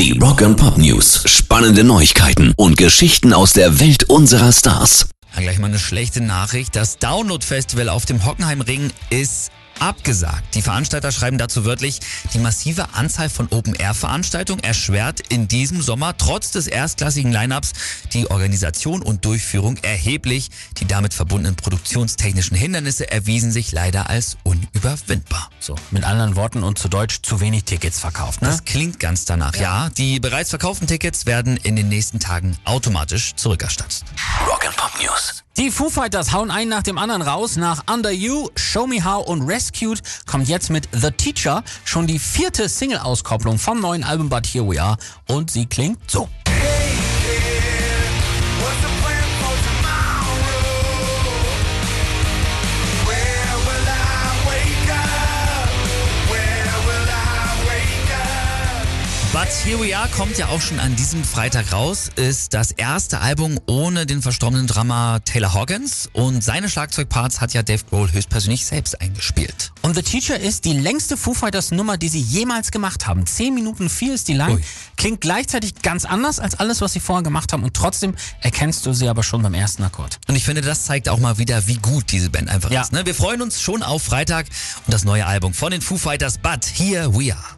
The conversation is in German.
Die Rock and Pop News. Spannende Neuigkeiten und Geschichten aus der Welt unserer Stars. Dann gleich mal eine schlechte Nachricht. Das Download Festival auf dem Hockenheimring ist abgesagt. Die Veranstalter schreiben dazu wörtlich, die massive Anzahl von Open-Air-Veranstaltungen erschwert in diesem Sommer trotz des erstklassigen Line-Ups die Organisation und Durchführung erheblich. Die damit verbundenen produktionstechnischen Hindernisse erwiesen sich leider als unüberwindbar. So, mit anderen Worten und zu Deutsch zu wenig Tickets verkauft, ne? Das klingt ganz danach, ja. Die bereits verkauften Tickets werden in den nächsten Tagen automatisch zurückerstattet. Rock and Pop News. Die Foo Fighters hauen einen nach dem anderen raus. Nach Under You, Show Me How und Rescued kommt jetzt mit The Teacher schon die vierte Single-Auskopplung vom neuen Album But Here We Are und sie klingt so. But Here We Are kommt ja auch schon an diesem Freitag raus, ist das erste Album ohne den verstorbenen Drummer Taylor Hawkins und seine Schlagzeugparts hat ja Dave Grohl höchstpersönlich selbst eingespielt. Und The Teacher ist die längste Foo Fighters Nummer, die sie jemals gemacht haben. 10 Minuten 4 ist die lang. Ui. Klingt gleichzeitig ganz anders als alles, was sie vorher gemacht haben und trotzdem erkennst du sie aber schon beim ersten Akkord. Und ich finde, das zeigt auch mal wieder, wie gut diese Band einfach Ja. ist. Ne? Wir freuen uns schon auf Freitag und das neue Album von den Foo Fighters, But Here We Are.